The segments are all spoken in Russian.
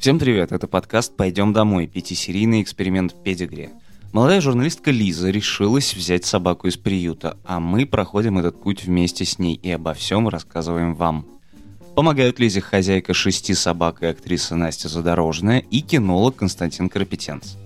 Всем привет, это подкаст «Пойдем домой», пятисерийный эксперимент Педигри. Молодая журналистка Лиза решилась взять собаку из приюта, а мы проходим этот путь вместе с ней и обо всем рассказываем вам. Помогают Лизе хозяйка шести собак и актриса Настя Задорожная и кинолог Константин Карапетенц.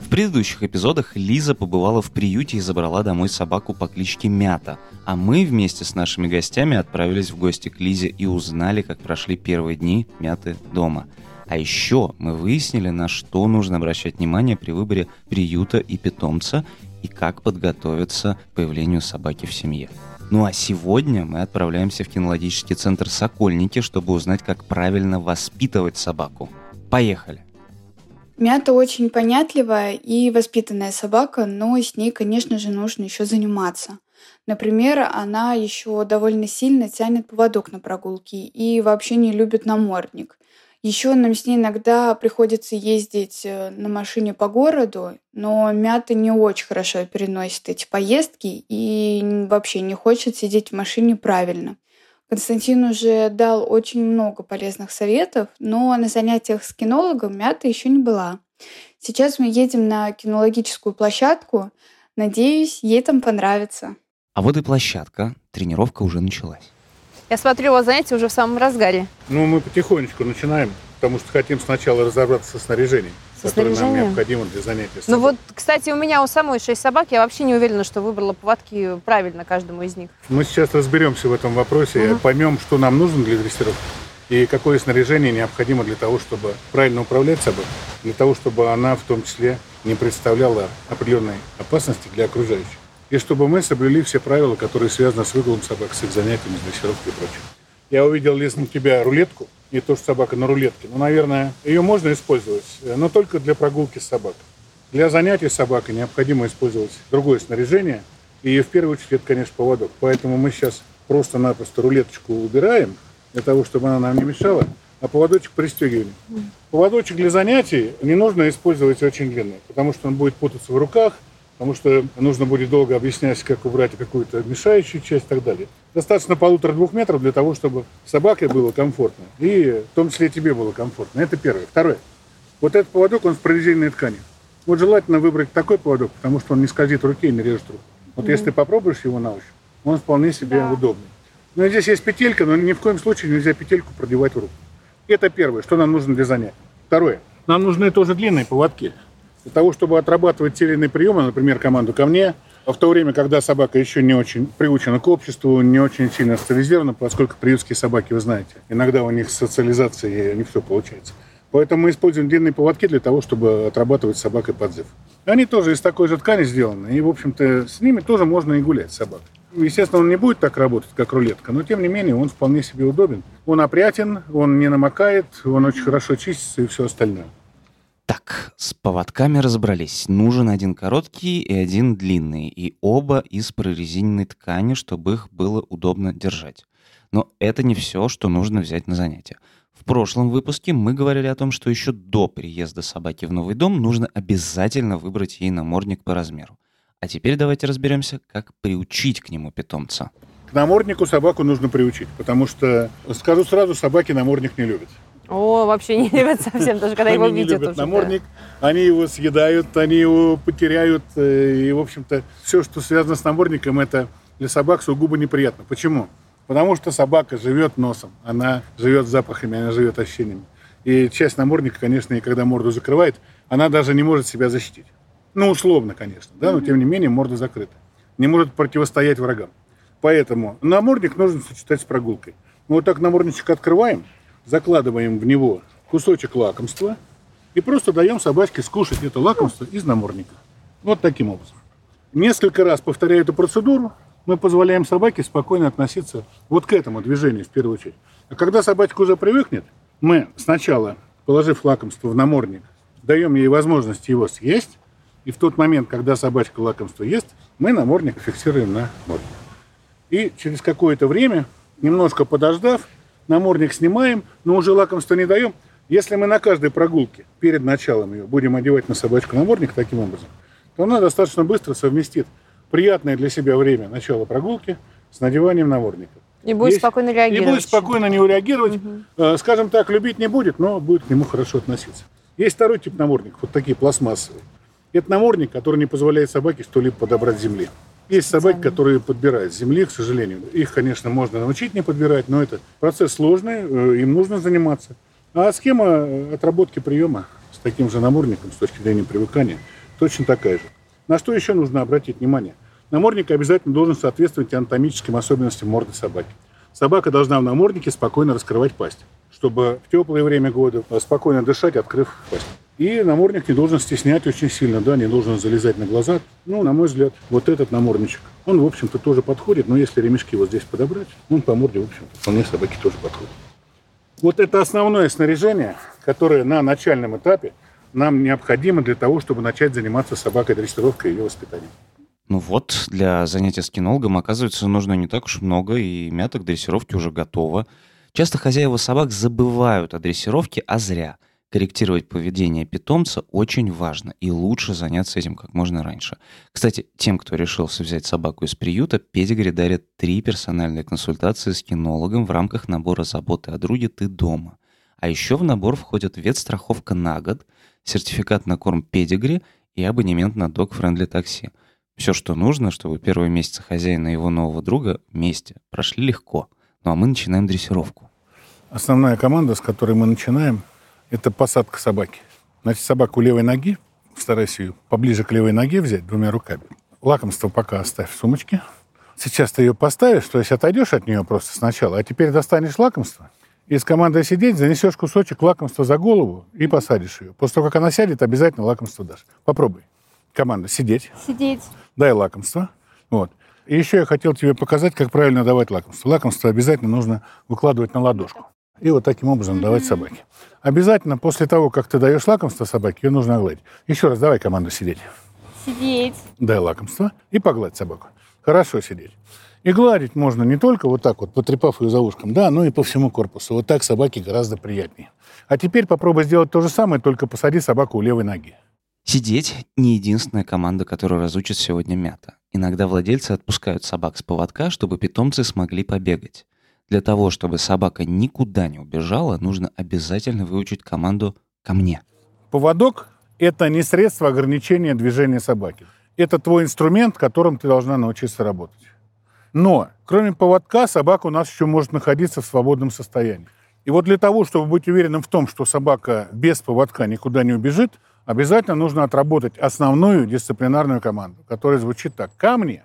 В предыдущих эпизодах Лиза побывала в приюте и забрала домой собаку по кличке Мята, а мы вместе с нашими гостями отправились в гости к Лизе и узнали, как прошли первые дни Мяты дома. А еще мы выяснили, на что нужно обращать внимание при выборе приюта и питомца и как подготовиться к появлению собаки в семье. Ну а сегодня мы отправляемся в кинологический центр «Сокольники», чтобы узнать, как правильно воспитывать собаку. Поехали! Мята очень понятливая и воспитанная собака, но с ней, конечно же, нужно еще заниматься. Например, она еще довольно сильно тянет поводок на прогулки и вообще не любит намордник. Еще нам с ней иногда приходится ездить э, на машине по городу, но Мята не очень хорошо переносит эти поездки и вообще не хочет сидеть в машине правильно. Константин уже дал очень много полезных советов, но на занятиях с кинологом Мята еще не была. Сейчас мы едем на кинологическую площадку. Надеюсь, ей там понравится. А вот и площадка. Тренировка уже началась. Я смотрю, у вас занятия уже в самом разгаре. Ну, мы потихонечку начинаем, потому что хотим сначала разобраться со снаряжением Со которое нам необходимо для занятия. Ну вот, кстати, у меня у самой шесть собак, я вообще не уверена, что выбрала поводки правильно каждому из них. Мы сейчас разберемся в этом вопросе, Мгм. поймем, что нам нужно для дрессировки и какое снаряжение необходимо для того, чтобы правильно управлять собой, для того, чтобы она в том числе не представляла определенной опасности для окружающих. И чтобы мы соблюли все правила, которые связаны с выгулом собак, с их занятиями, с дрессировкой и прочим. Я увидел, Лиз, на тебя рулетку, не то, что собака на рулетке. Ну, наверное, ее можно использовать, э, но только для прогулки с собакой. Для занятий собакой необходимо использовать другое снаряжение, и в первую очередь это, конечно, поводок. Поэтому мы сейчас просто-напросто рулеточку убираем, для того, чтобы она нам не мешала, а поводочек пристегиваем. Поводочек для занятий не нужно использовать очень длинный, потому что он будет путаться в руках, потому что нужно будет долго объяснять, как убрать какую-то мешающую часть и так далее. Достаточно полутора-двух метров для того, чтобы собаке было комфортно, и в том числе и тебе было комфортно. Это первое. Второе. Вот этот поводок, он с прорезиненной ткани. Вот желательно выбрать такой поводок, потому что он не скользит в руке и не режет руку. Вот если ты попробуешь его на ощупь, он вполне себе Да. удобный. Но здесь есть петелька, но ни в коем случае нельзя петельку продевать в руку. Это первое, что нам нужно для занятия. Второе. Нам нужны тоже длинные поводки. Для того, чтобы отрабатывать те или иные приемы, например, команду ко мне, в то время, когда собака еще не очень приучена к обществу, не очень сильно социализирована, поскольку приютские собаки, вы знаете, иногда у них с социализацией не все получается. Поэтому мы используем длинные поводки для того, чтобы отрабатывать с собакой подзыв. Они тоже из такой же ткани сделаны, и, в общем-то, с ними тоже можно и гулять с собакой. Естественно, он не будет так работать, как рулетка, но, тем не менее, он вполне себе удобен. Он опрятен, он не намокает, он очень хорошо чистится и все остальное. Так, с поводками разобрались. Нужен один короткий и один длинный, и оба из прорезиненной ткани, чтобы их было удобно держать. Но это не все, что нужно взять на занятия. В прошлом выпуске мы говорили о том, что еще до приезда собаки в новый дом нужно обязательно выбрать ей намордник по размеру. А теперь давайте разберемся, как приучить к нему питомца. К наморднику собаку нужно приучить, потому что, скажу сразу, собаки намордник не любят. О, вообще не любят совсем, даже когда его они не видят. уже, намордник, они его съедают, они его потеряют. э, И, в общем-то, все, что связано с намордником, это для собак сугубо неприятно. Почему? Потому что собака живет носом, она живет запахами, она живет ощущениями. И часть намордника, конечно, и когда морду закрывает, она даже не может себя защитить. Ну, условно, конечно, да, но тем не менее морда закрыта. Не может противостоять врагам. Поэтому намордник нужно сочетать с прогулкой. Мы вот так намордничек открываем, закладываем в него кусочек лакомства и просто даем собачке скушать это лакомство из намордника. Вот таким образом. Несколько раз повторяя эту процедуру, мы позволяем собаке спокойно относиться вот к этому движению в первую очередь. А когда собачка уже привыкнет, мы сначала, положив лакомство в намордник, даем ей возможность его съесть, и в тот момент, когда собачка лакомство ест, мы намордник фиксируем на морде. И через какое-то время, немножко подождав, намордник снимаем, но уже лакомство не даем. Если мы на каждой прогулке перед началом ее будем одевать на собачку намордник таким образом, то она достаточно быстро совместит приятное для себя время начала прогулки с надеванием намордника. И будет Есть- спокойно И реагировать. будет спокойно не реагировать. Э, Скажем так, любить не будет, но будет к нему хорошо относиться. Есть второй тип намордников, вот такие пластмассовые. Это намордник, который не позволяет собаке что-либо подобрать с земли. Есть собаки, которые подбирают земли, к сожалению. Их, конечно, можно научить не подбирать, но это процесс сложный, э, им нужно заниматься. А схема э, отработки приема с таким же намордником, с точки зрения привыкания, точно такая же. На что еще нужно обратить внимание? Намордник обязательно должен соответствовать анатомическим особенностям морды собаки. Собака должна в наморднике спокойно раскрывать пасть, чтобы в теплое время года э, спокойно дышать, открыв пасть. И намордник не должен стеснять очень сильно, да, не должен залезать на глаза. Ну, на мой взгляд, вот этот намордничек, он, в общем-то, тоже подходит, но если ремешки вот здесь подобрать, он по морде, в общем-то, вполне собаке тоже подходит. Вот это основное снаряжение, которое на начальном этапе нам необходимо для того, чтобы начать заниматься собакой дрессировкой и ее воспитанием. Ну вот, для занятия с кинологом, оказывается, нужно не так уж много, и мята к дрессировке уже готова. Часто хозяева собак забывают о дрессировке, а зря. Корректировать поведение питомца очень важно, и лучше заняться этим как можно раньше. Кстати, тем, кто решился взять собаку из приюта, Педигри дарит три персональные консультации с кинологом в рамках набора заботы о друге «Ты дома». А еще в набор входят ветстраховка на год, сертификат на корм Педигри и абонемент на Friendly такси. Все, что нужно, чтобы первые месяцы хозяина и его нового друга вместе прошли легко. Ну а мы начинаем дрессировку. Основная команда, с которой мы начинаем, это посадка собаки. Значит, собаку левой ноги, старайся ее поближе к левой ноге взять двумя руками. Лакомство пока оставь в сумочке. Сейчас ты ее поставишь, то есть отойдешь от нее просто сначала, а теперь достанешь лакомство и с командой сидеть занесешь кусочек лакомства за голову и посадишь ее. После того, как она сядет, обязательно лакомство дашь. Попробуй. Команда сидеть. Сидеть. дай лакомство. Вот. И еще я хотел тебе показать, как правильно давать лакомство. Лакомство обязательно нужно выкладывать на ладошку. И вот таким образом давать собаке. Обязательно после того, как ты даешь лакомство собаке, ее нужно огладить. Еще раз давай команду сидеть. Сидеть. Дай лакомство и погладь собаку. Хорошо сидеть. И гладить можно не только вот так вот, потрепав ее за ушком, да, но и по всему корпусу. Вот так собаке гораздо приятнее. А теперь попробуй сделать то же самое, только посади собаку у левой ноги. Сидеть — не единственная команда, которую разучит сегодня мята. Иногда владельцы отпускают собак с поводка, чтобы питомцы смогли побегать. Для того, чтобы собака никуда не убежала, нужно обязательно выучить команду «ко мне». Поводок – это не средство ограничения движения собаки. Это твой инструмент, которым ты должна научиться работать. Но, кроме поводка, собака у нас еще может находиться в свободном состоянии. И вот для того, чтобы быть уверенным в том, что собака без поводка никуда не убежит, обязательно нужно отработать основную дисциплинарную команду, которая звучит так. «Ко мне».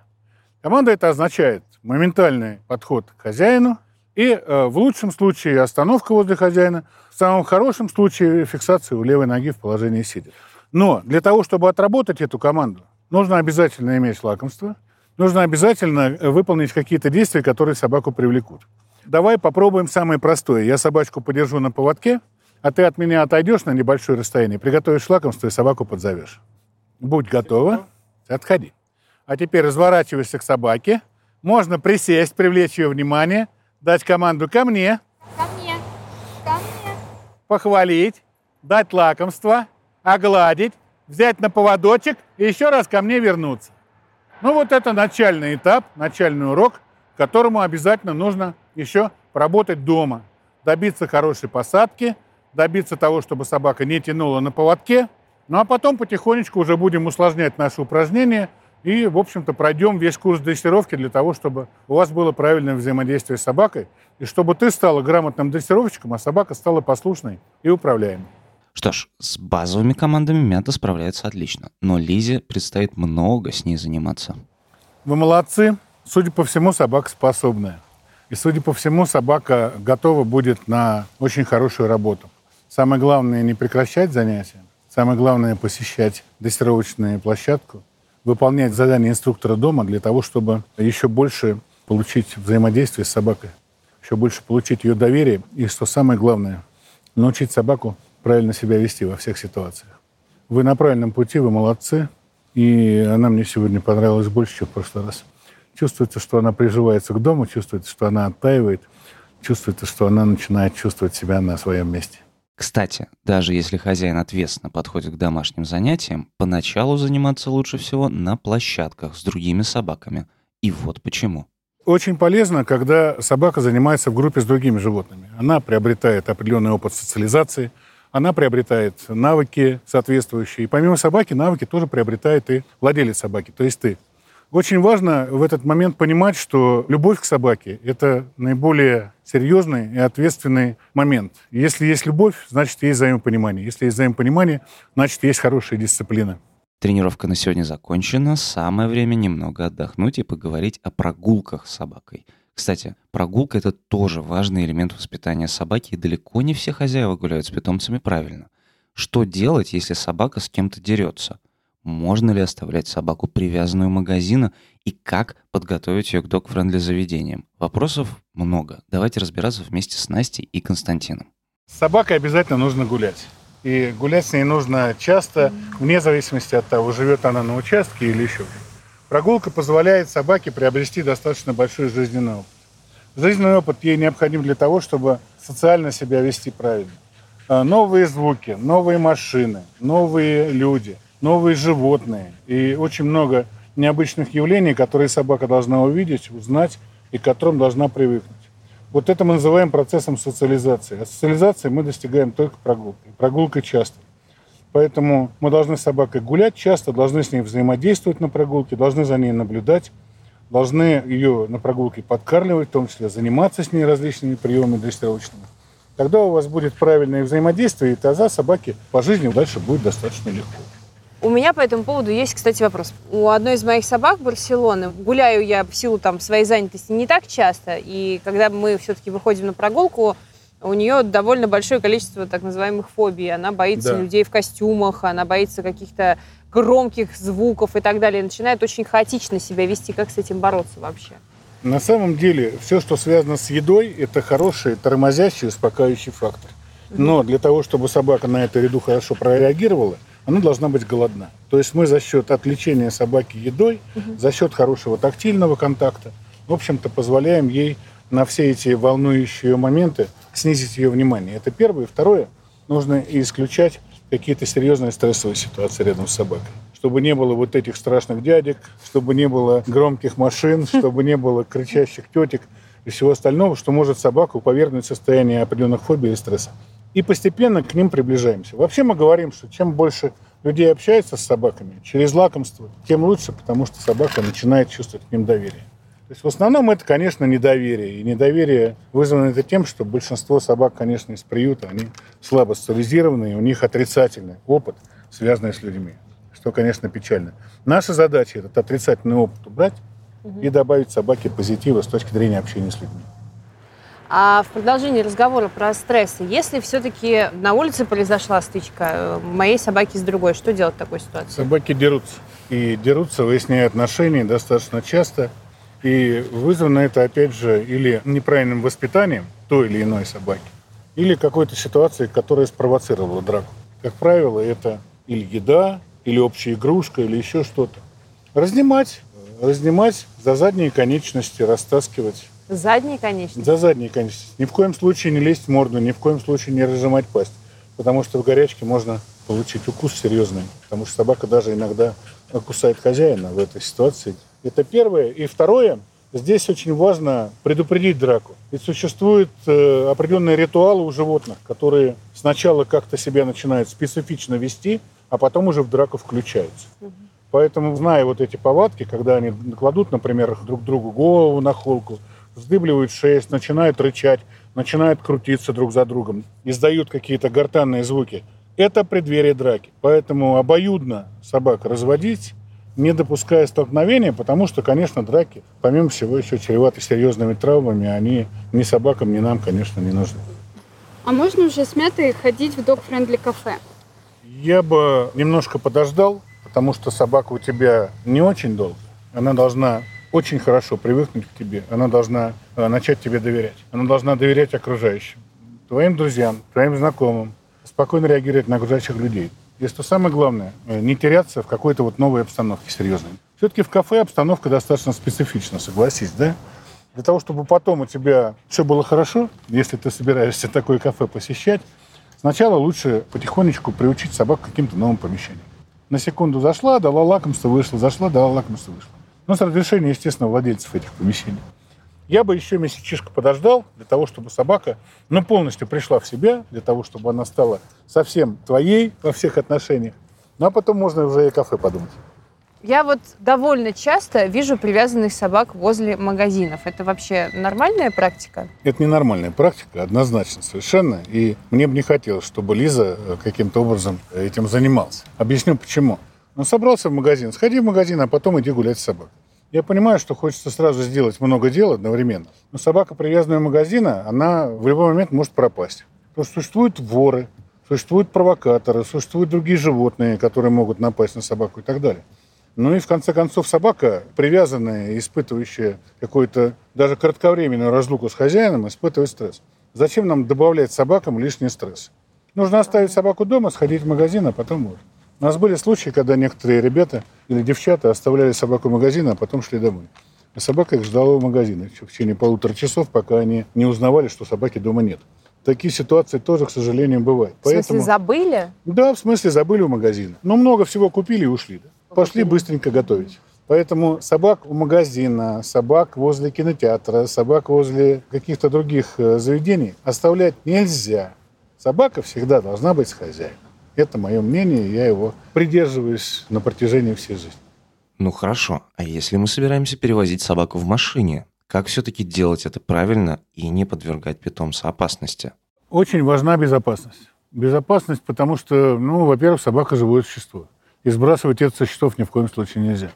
Команда это означает моментальный подход к хозяину и, э, в лучшем случае, остановка возле хозяина, в самом хорошем случае, фиксация у левой ноги в положении сидя. Но для того, чтобы отработать эту команду, нужно обязательно иметь лакомство, нужно обязательно э, выполнить какие-то действия, которые собаку привлекут. Давай попробуем самое простое. Я собачку подержу на поводке, а ты от меня отойдешь на небольшое расстояние, приготовишь лакомство и собаку подзовешь. Будь готова, отходи. А теперь разворачиваешься к собаке. Можно присесть, привлечь ее внимание, дать команду ко мне, Ко мне. Ко мне. похвалить, дать лакомство, огладить, взять на поводочек и еще раз ко мне вернуться. Ну вот это начальный этап, начальный урок, которому обязательно нужно еще поработать дома. Добиться хорошей посадки, добиться того, чтобы собака не тянула на поводке. Ну а потом потихонечку уже будем усложнять наши упражнения и, в общем-то, пройдем весь курс дрессировки для того, чтобы у вас было правильное взаимодействие с собакой, и чтобы ты стала грамотным дрессировщиком, а собака стала послушной и управляемой. Что ж, с базовыми командами мята справляется отлично, но Лизе предстоит много с ней заниматься. Вы молодцы. Судя по всему, собака способная. И, судя по всему, собака готова будет на очень хорошую работу. Самое главное не прекращать занятия. Самое главное посещать дрессировочную площадку, выполнять задания инструктора дома для того, чтобы еще больше получить взаимодействие с собакой, еще больше получить ее доверие и, что самое главное, научить собаку правильно себя вести во всех ситуациях. Вы на правильном пути, вы молодцы. И она мне сегодня понравилась больше, чем в прошлый раз. Чувствуется, что она приживается к дому, чувствуется, что она оттаивает, чувствуется, что она начинает чувствовать себя на своем месте. Кстати, даже если хозяин ответственно подходит к домашним занятиям, поначалу заниматься лучше всего на площадках с другими собаками. И вот почему. Очень полезно, когда собака занимается в группе с другими животными. Она приобретает определенный опыт социализации, она приобретает навыки соответствующие. И помимо собаки, навыки тоже приобретает и владелец собаки, то есть ты. Очень важно в этот момент понимать, что любовь к собаке – это наиболее серьезный и ответственный момент. Если есть любовь, значит, есть взаимопонимание. Если есть взаимопонимание, значит, есть хорошая дисциплина. Тренировка на сегодня закончена. Самое время немного отдохнуть и поговорить о прогулках с собакой. Кстати, прогулка — это тоже важный элемент воспитания собаки, и далеко не все хозяева гуляют с питомцами правильно. Что делать, если собака с кем-то дерется? Можно ли оставлять собаку привязанную магазина и как подготовить ее к док-френдли заведениям? Вопросов много. Давайте разбираться вместе с Настей и Константином. С собакой обязательно нужно гулять. И гулять с ней нужно часто, вне зависимости от того, живет она на участке или еще. Прогулка позволяет собаке приобрести достаточно большой жизненный опыт. Жизненный опыт ей необходим для того, чтобы социально себя вести правильно. А, новые звуки, новые машины, новые люди – новые животные и очень много необычных явлений, которые собака должна увидеть, узнать и к которым должна привыкнуть. Вот это мы называем процессом социализации. А социализации мы достигаем только прогулкой. Прогулкой часто. Поэтому мы должны с собакой гулять часто, должны с ней взаимодействовать на прогулке, должны за ней наблюдать, должны ее на прогулке подкармливать, в том числе заниматься с ней различными приемами дрессировочными. Тогда у вас будет правильное взаимодействие, и тогда собаке по жизни дальше будет достаточно легко. У меня по этому поводу есть, кстати, вопрос. У одной из моих собак Барселоны гуляю я в силу там, своей занятости не так часто, и когда мы все-таки выходим на прогулку, у нее довольно большое количество так называемых фобий. Она боится да. людей в костюмах, она боится каких-то громких звуков и так далее. Начинает очень хаотично себя вести. Как с этим бороться вообще? На самом деле, все, что связано с едой, это хороший тормозящий, успокаивающий фактор. Но для того, чтобы собака на эту еду хорошо прореагировала, она должна быть голодна. То есть мы за счет отвлечения собаки едой, угу. за счет хорошего тактильного контакта, в общем-то, позволяем ей на все эти волнующие моменты снизить ее внимание. Это первое. Второе, нужно исключать какие-то серьезные стрессовые ситуации рядом с собакой. Чтобы не было вот этих страшных дядек, чтобы не было громких машин, чтобы не было кричащих тетек и всего остального, что может собаку повергнуть в состояние определенных фобий и стресса и постепенно к ним приближаемся. Вообще мы говорим, что чем больше людей общается с собаками через лакомство, тем лучше, потому что собака начинает чувствовать к ним доверие. То есть в основном это, конечно, недоверие. И недоверие вызвано это тем, что большинство собак, конечно, из приюта, они слабо социализированы, и у них отрицательный опыт, связанный с людьми. Что, конечно, печально. Наша задача этот отрицательный опыт убрать угу. и добавить собаке позитива с точки зрения общения с людьми. А в продолжении разговора про стрессы, если все-таки на улице произошла стычка э, моей собаки с другой, что делать в такой ситуации? Собаки дерутся. И дерутся, выясняя отношения достаточно часто. И вызвано это, опять же, или неправильным воспитанием той или иной собаки, или какой-то ситуацией, которая спровоцировала драку. Как правило, это или еда, или общая игрушка, или еще что-то. Разнимать, разнимать за задние конечности, растаскивать Задние конечности? За задние конечности. Ни в коем случае не лезть в морду, ни в коем случае не разжимать пасть. Потому что в горячке можно получить укус серьезный. Потому что собака даже иногда кусает хозяина в этой ситуации. Это первое. И второе, здесь очень важно предупредить драку. Ведь существуют э, определенные ритуалы у животных, которые сначала как-то себя начинают специфично вести, а потом уже в драку включаются. Угу. Поэтому, зная вот эти повадки, когда они кладут, например, друг другу голову на холку, вздыбливают шесть, начинают рычать, начинают крутиться друг за другом, издают какие-то гортанные звуки. Это преддверие драки. Поэтому обоюдно собак разводить, не допуская столкновения, потому что, конечно, драки, помимо всего, еще чреваты серьезными травмами, они ни собакам, ни нам, конечно, не нужны. А можно уже с мятой ходить в док-френдли кафе? Я бы немножко подождал, потому что собака у тебя не очень долго. Она должна очень хорошо привыкнуть к тебе. Она должна э, начать тебе доверять. Она должна доверять окружающим, твоим друзьям, твоим знакомым, спокойно реагировать на окружающих людей. И что самое главное, э, не теряться в какой-то вот новой обстановке серьезной. Все-таки в кафе обстановка достаточно специфична, согласись, да? Для того, чтобы потом у тебя все было хорошо, если ты собираешься такое кафе посещать, сначала лучше потихонечку приучить собак к каким-то новым помещениям. На секунду зашла, дала лакомство, вышла, зашла, дала лакомство, вышла. Ну, с разрешения, естественно, владельцев этих помещений. Я бы еще месячишко подождал для того, чтобы собака ну, полностью пришла в себя, для того, чтобы она стала совсем твоей во всех отношениях. Ну, а потом можно уже и кафе подумать. Я вот довольно часто вижу привязанных собак возле магазинов. Это вообще нормальная практика? Это ненормальная практика, однозначно, совершенно. И мне бы не хотелось, чтобы Лиза э, каким-то образом этим занималась. Объясню почему. Ну, собрался в магазин, сходи в магазин, а потом иди гулять с собакой. Я понимаю, что хочется сразу сделать много дел одновременно. Но собака, привязанная в магазина, она в любой момент может пропасть. Потому что существуют воры, существуют провокаторы, существуют другие животные, которые могут напасть на собаку и так далее. Ну и в конце концов собака, привязанная, испытывающая какую-то даже кратковременную разлуку с хозяином, испытывает стресс. Зачем нам добавлять собакам лишний стресс? Нужно оставить собаку дома, сходить в магазин, а потом можно. У нас были случаи, когда некоторые ребята или девчата оставляли собаку в магазине, а потом шли домой. А собака их ждала в магазине в течение полутора часов, пока они не узнавали, что собаки дома нет. Такие ситуации тоже, к сожалению, бывают. В смысле, Поэтому... забыли? Да, в смысле, забыли у магазина. Но много всего купили и ушли. Да? пошли быстренько готовить. Поэтому собак у магазина, собак возле кинотеатра, собак возле каких-то других э, заведений оставлять нельзя. Собака всегда должна быть с хозяином. Это мое мнение, я его придерживаюсь на протяжении всей жизни. Ну хорошо, а если мы собираемся перевозить собаку в машине, как все-таки делать это правильно и не подвергать питомца опасности? Очень важна безопасность. Безопасность, потому что, ну, во-первых, собака живое существо и сбрасывать это со счетов ни в коем случае нельзя.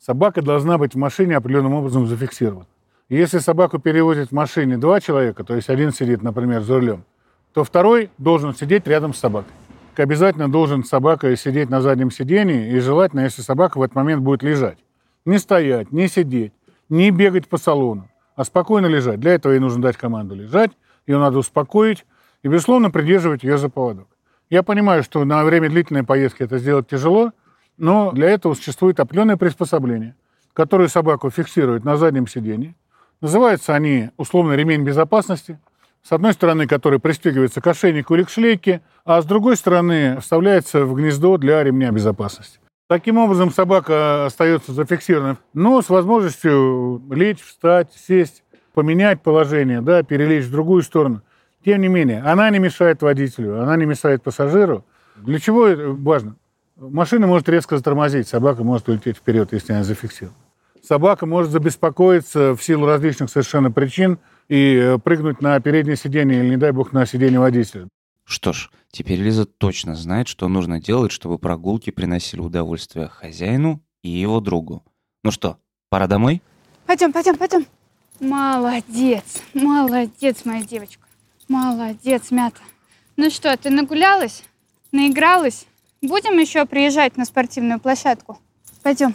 Собака должна быть в машине определенным образом зафиксирована. если собаку перевозят в машине два человека, то есть один сидит, например, за рулем, то второй должен сидеть рядом с собакой. Обязательно должен собака сидеть на заднем сидении, и желательно, если собака в этот момент будет лежать. Не стоять, не сидеть, не бегать по салону, а спокойно лежать. Для этого ей нужно дать команду лежать, ее надо успокоить и, безусловно, придерживать ее за поводок. Я понимаю, что на время длительной поездки это сделать тяжело, но для этого существует определенное приспособление, которое собаку фиксирует на заднем сиденье. Называются они условно ремень безопасности. С одной стороны, который пристегивается к ошейнику или к шлейке, а с другой стороны вставляется в гнездо для ремня безопасности. Таким образом, собака остается зафиксированной, но с возможностью лечь, встать, сесть, поменять положение, да, перелечь в другую сторону. Тем не менее, она не мешает водителю, она не мешает пассажиру. Для чего это важно? Машина может резко затормозить, собака может улететь вперед, если она зафиксирована. Собака может забеспокоиться в силу различных совершенно причин и э, прыгнуть на переднее сиденье или, не дай бог, на сиденье водителя. Что ж, теперь Лиза точно знает, что нужно делать, чтобы прогулки приносили удовольствие хозяину и его другу. Ну что, пора домой? Пойдем, пойдем, пойдем. Молодец, молодец, моя девочка. Молодец, Мята. Ну что, ты нагулялась? Наигралась? Будем еще приезжать на спортивную площадку? Пойдем.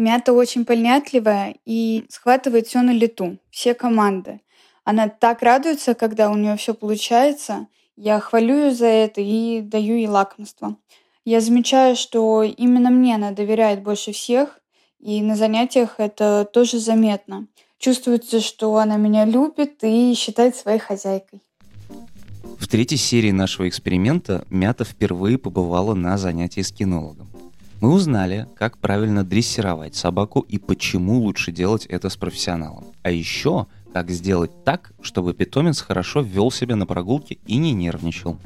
Мята очень понятливая и схватывает все на лету, все команды. Она так радуется, когда у нее все получается. Я хвалю ее за это и даю ей лакомство. Я замечаю, что именно мне она доверяет больше всех, и на занятиях это тоже заметно. Чувствуется, что она меня любит и считает своей хозяйкой. В третьей серии нашего эксперимента Мята впервые побывала на занятии с кинологом. Мы узнали, как правильно дрессировать собаку и почему лучше делать это с профессионалом. А еще, как сделать так, чтобы питомец хорошо вел себя на прогулке и не нервничал.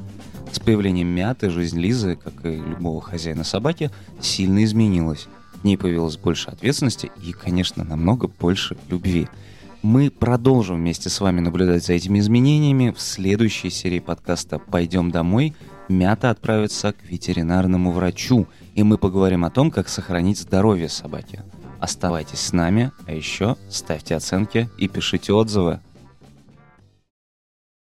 С появлением Мяты жизнь Лизы, как и любого хозяина собаки, сильно изменилась в ней появилось больше ответственности и, конечно, намного больше любви. Мы продолжим вместе с вами наблюдать за этими изменениями. В следующей серии подкаста «Пойдем домой» Мята отправится к ветеринарному врачу, и мы поговорим о том, как сохранить здоровье собаки. Оставайтесь с нами, а еще ставьте оценки и пишите отзывы.